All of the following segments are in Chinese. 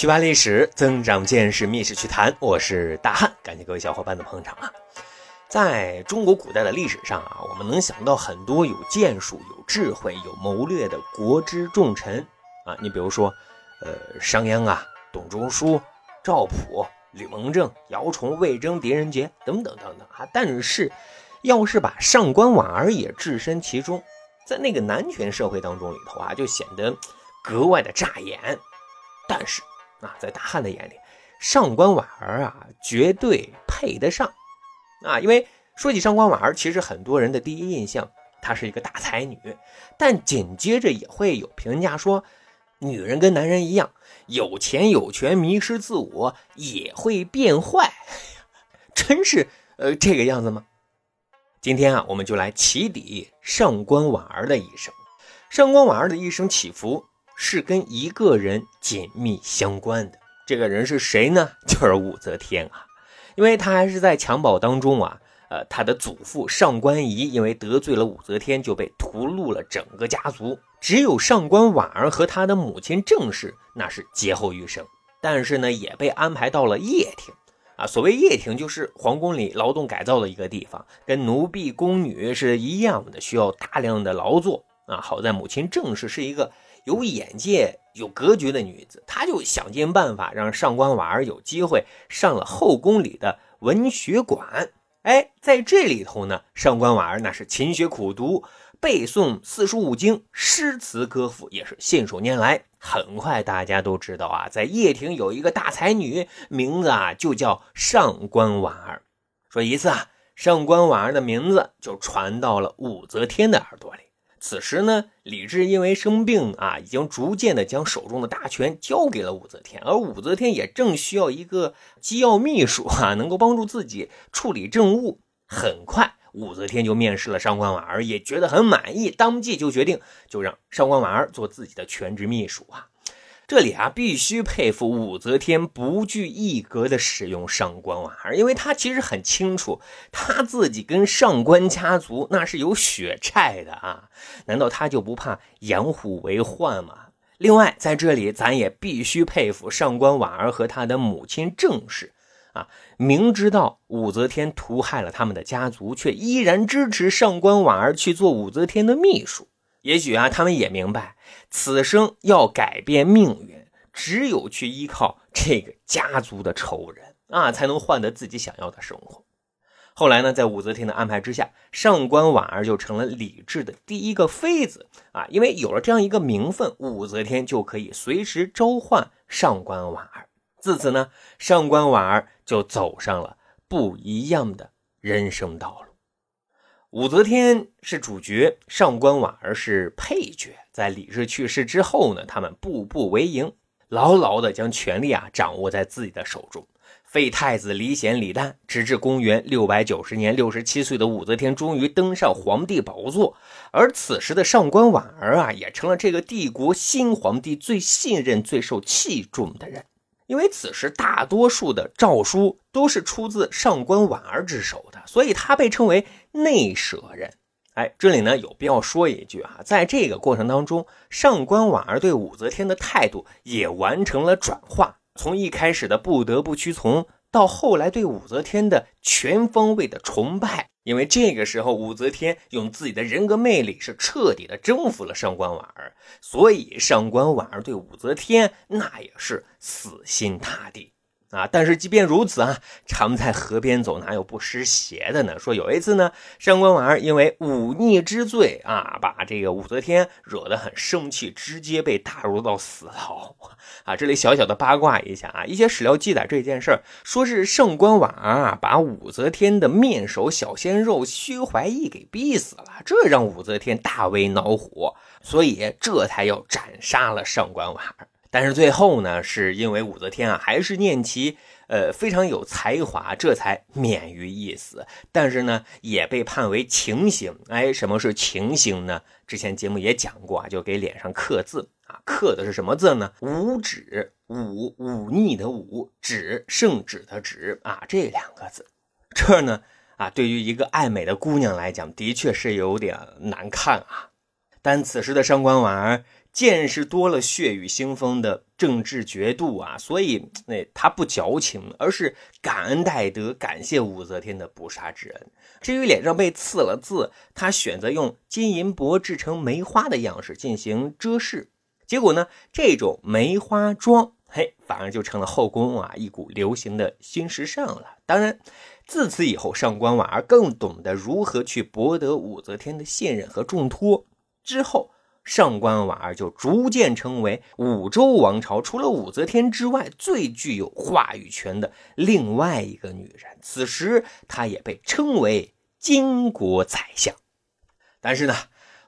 去扒历史，增长见识，密室趣谈。我是大汉，感谢各位小伙伴的捧场啊！在中国古代的历史上啊，我们能想到很多有建树、有智慧、有谋略的国之重臣啊。你比如说，呃，商鞅啊，董仲舒、赵普、吕蒙正、姚崇、魏征、狄仁杰等等等等啊。但是，要是把上官婉儿也置身其中，在那个男权社会当中里头啊，就显得格外的扎眼。但是，啊，在大汉的眼里，上官婉儿啊，绝对配得上啊！因为说起上官婉儿，其实很多人的第一印象，她是一个大才女。但紧接着也会有评价说，女人跟男人一样，有钱有权，迷失自我，也会变坏。真是呃这个样子吗？今天啊，我们就来起底上官婉儿的一生。上官婉儿的一生起伏。是跟一个人紧密相关的，这个人是谁呢？就是武则天啊，因为他还是在襁褓当中啊，呃，他的祖父上官仪因为得罪了武则天，就被屠戮了整个家族，只有上官婉儿和他的母亲郑氏那是劫后余生，但是呢，也被安排到了掖庭啊。所谓掖庭，就是皇宫里劳动改造的一个地方，跟奴婢宫女是一样的，需要大量的劳作啊。好在母亲郑氏是一个。有眼界、有格局的女子，她就想尽办法让上官婉儿有机会上了后宫里的文学馆。哎，在这里头呢，上官婉儿那是勤学苦读，背诵四书五经，诗词歌赋也是信手拈来。很快大家都知道啊，在掖庭有一个大才女，名字啊就叫上官婉儿。说一次啊，上官婉儿的名字就传到了武则天的耳朵里。此时呢，李治因为生病啊，已经逐渐的将手中的大权交给了武则天，而武则天也正需要一个机要秘书啊，能够帮助自己处理政务。很快，武则天就面试了上官婉儿，也觉得很满意，当即就决定就让上官婉儿做自己的全职秘书啊。这里啊，必须佩服武则天不拘一格的使用上官婉儿，因为她其实很清楚，她自己跟上官家族那是有血债的啊，难道她就不怕养虎为患吗？另外，在这里咱也必须佩服上官婉儿和她的母亲郑氏啊，明知道武则天屠害了他们的家族，却依然支持上官婉儿去做武则天的秘书。也许啊，他们也明白，此生要改变命运，只有去依靠这个家族的仇人啊，才能换得自己想要的生活。后来呢，在武则天的安排之下，上官婉儿就成了李治的第一个妃子啊。因为有了这样一个名分，武则天就可以随时召唤上官婉儿。自此呢，上官婉儿就走上了不一样的人生道路。武则天是主角，上官婉儿是配角。在李治去世之后呢，他们步步为营，牢牢的将权力啊掌握在自己的手中。废太子李显、李旦，直至公元六百九十年，六十七岁的武则天终于登上皇帝宝座。而此时的上官婉儿啊，也成了这个帝国新皇帝最信任、最受器重的人。因为此时大多数的诏书都是出自上官婉儿之手的，所以他被称为内舍人。哎，这里呢有必要说一句啊，在这个过程当中，上官婉儿对武则天的态度也完成了转化，从一开始的不得不屈从，到后来对武则天的全方位的崇拜。因为这个时候，武则天用自己的人格魅力是彻底的征服了上官婉儿，所以上官婉儿对武则天那也是死心塌地。啊！但是即便如此啊，常在河边走，哪有不湿鞋的呢？说有一次呢，上官婉儿因为忤逆之罪啊，把这个武则天惹得很生气，直接被打入到死牢。啊，这里小小的八卦一下啊，一些史料记载这件事，说是上官婉儿啊，把武则天的面首小鲜肉薛怀义给逼死了，这让武则天大为恼火，所以这才要斩杀了上官婉儿。但是最后呢，是因为武则天啊，还是念其呃非常有才华，这才免于一死。但是呢，也被判为情刑。哎，什么是情刑呢？之前节目也讲过啊，就给脸上刻字啊，刻的是什么字呢？五指，忤忤逆的忤，指圣旨的旨啊，这两个字。这呢啊，对于一个爱美的姑娘来讲，的确是有点难看啊。但此时的上官婉儿。见识多了血雨腥风的政治决度啊，所以那他不矫情，而是感恩戴德，感谢武则天的不杀之恩。至于脸上被刺了字，他选择用金银箔制成梅花的样式进行遮饰，结果呢，这种梅花妆，嘿，反而就成了后宫啊一股流行的新时尚了。当然，自此以后，上官婉儿更懂得如何去博得武则天的信任和重托。之后。上官婉儿就逐渐成为武周王朝除了武则天之外最具有话语权的另外一个女人。此时，她也被称为金国宰相。但是呢，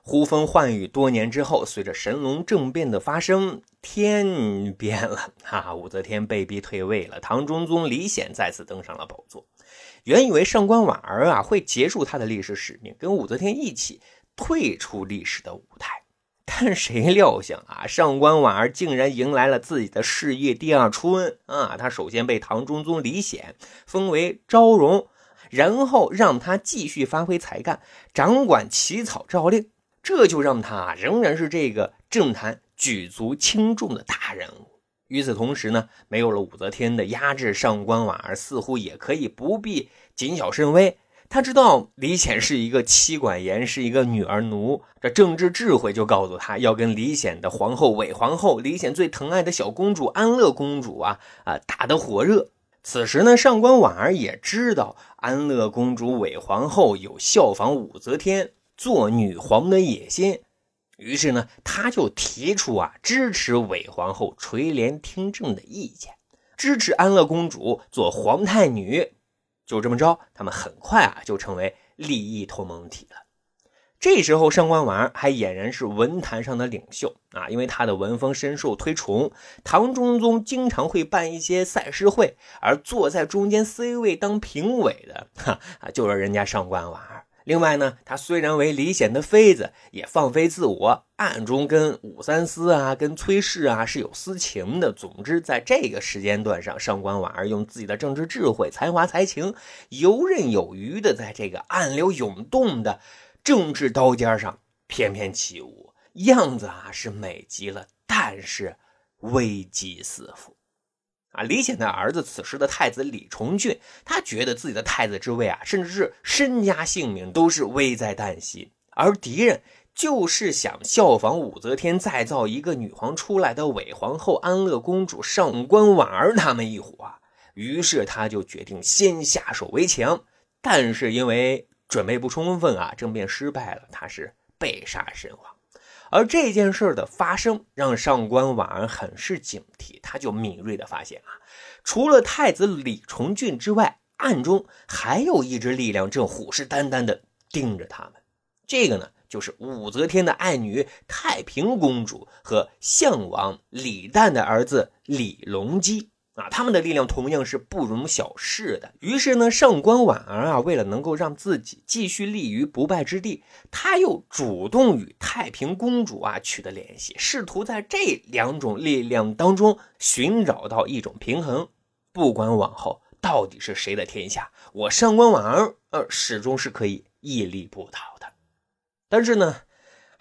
呼风唤雨多年之后，随着神龙政变的发生，天变了哈，武则天被逼退位了，唐中宗李显再次登上了宝座。原以为上官婉儿啊会结束他的历史使命，跟武则天一起退出历史的舞台。但谁料想啊，上官婉儿竟然迎来了自己的事业第二春啊！他首先被唐中宗李显封为昭容，然后让他继续发挥才干，掌管起草诏令，这就让他仍然是这个政坛举足轻重的大人物。与此同时呢，没有了武则天的压制，上官婉儿似乎也可以不必谨小慎微。他知道李显是一个妻管严，是一个女儿奴，这政治智慧就告诉他要跟李显的皇后韦皇后，李显最疼爱的小公主安乐公主啊啊打得火热。此时呢，上官婉儿也知道安乐公主韦皇后有效仿武则天做女皇的野心，于是呢，他就提出啊支持韦皇后垂帘听政的意见，支持安乐公主做皇太女。就这么着，他们很快啊就成为利益同盟体了。这时候，上官婉儿还俨然是文坛上的领袖啊，因为他的文风深受推崇。唐中宗经常会办一些赛诗会，而坐在中间 C 位当评委的，哈啊，就是人家上官婉儿。另外呢，他虽然为李显的妃子，也放飞自我，暗中跟武三思啊、跟崔氏啊是有私情的。总之，在这个时间段上，上官婉儿用自己的政治智慧、才华、才情，游刃有余的在这个暗流涌动的政治刀尖上翩翩起舞，样子啊是美极了，但是危机四伏。啊，李显的儿子此时的太子李重俊，他觉得自己的太子之位啊，甚至是身家性命都是危在旦夕，而敌人就是想效仿武则天再造一个女皇出来的韦皇后安乐公主上官婉儿他们一伙啊，于是他就决定先下手为强，但是因为准备不充分啊，政变失败了，他是被杀身亡。而这件事的发生，让上官婉儿很是警惕。他就敏锐的发现啊，除了太子李重俊之外，暗中还有一支力量正虎视眈眈的盯着他们。这个呢，就是武则天的爱女太平公主和项王李旦的儿子李隆基。啊，他们的力量同样是不容小视的。于是呢，上官婉儿啊，为了能够让自己继续立于不败之地，他又主动与太平公主啊取得联系，试图在这两种力量当中寻找到一种平衡。不管往后到底是谁的天下，我上官婉儿呃始终是可以屹立不倒的。但是呢。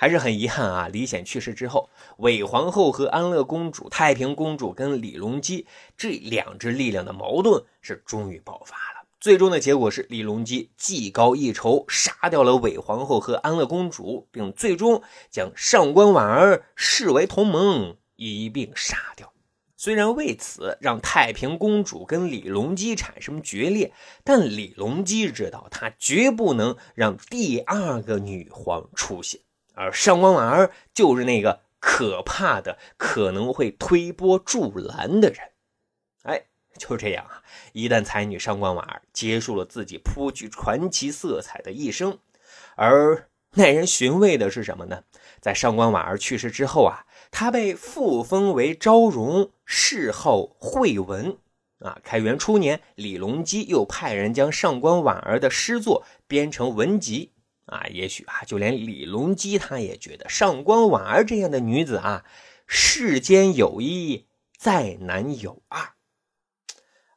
还是很遗憾啊！李显去世之后，韦皇后和安乐公主、太平公主跟李隆基这两支力量的矛盾是终于爆发了。最终的结果是，李隆基技高一筹，杀掉了韦皇后和安乐公主，并最终将上官婉儿视为同盟，一并杀掉。虽然为此让太平公主跟李隆基产生决裂，但李隆基知道他绝不能让第二个女皇出现。而上官婉儿就是那个可怕的、可能会推波助澜的人。哎，就这样啊！一旦才女上官婉儿结束了自己颇具传奇色彩的一生，而耐人寻味的是什么呢？在上官婉儿去世之后啊，她被复封为昭容，谥号惠文。啊，开元初年，李隆基又派人将上官婉儿的诗作编成文集。啊，也许啊，就连李隆基他也觉得上官婉儿这样的女子啊，世间有一，再难有二。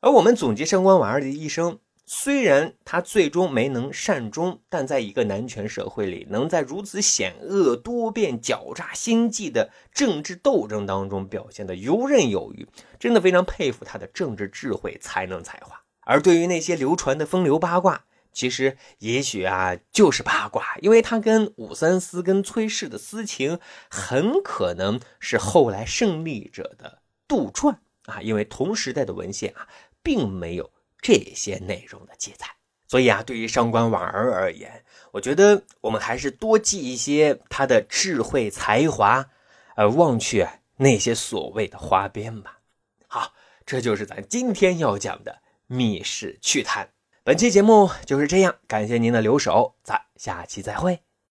而我们总结上官婉儿的一生，虽然她最终没能善终，但在一个男权社会里，能在如此险恶、多变、狡诈、心计的政治斗争当中表现得游刃有余，真的非常佩服他的政治智慧、才能、才华。而对于那些流传的风流八卦，其实也许啊就是八卦，因为他跟武三思、跟崔氏的私情，很可能是后来胜利者的杜撰啊，因为同时代的文献啊，并没有。这些内容的记载，所以啊，对于上官婉儿而言，我觉得我们还是多记一些他的智慧才华，而忘却那些所谓的花边吧。好，这就是咱今天要讲的密室趣谈。本期节目就是这样，感谢您的留守，咱下期再会。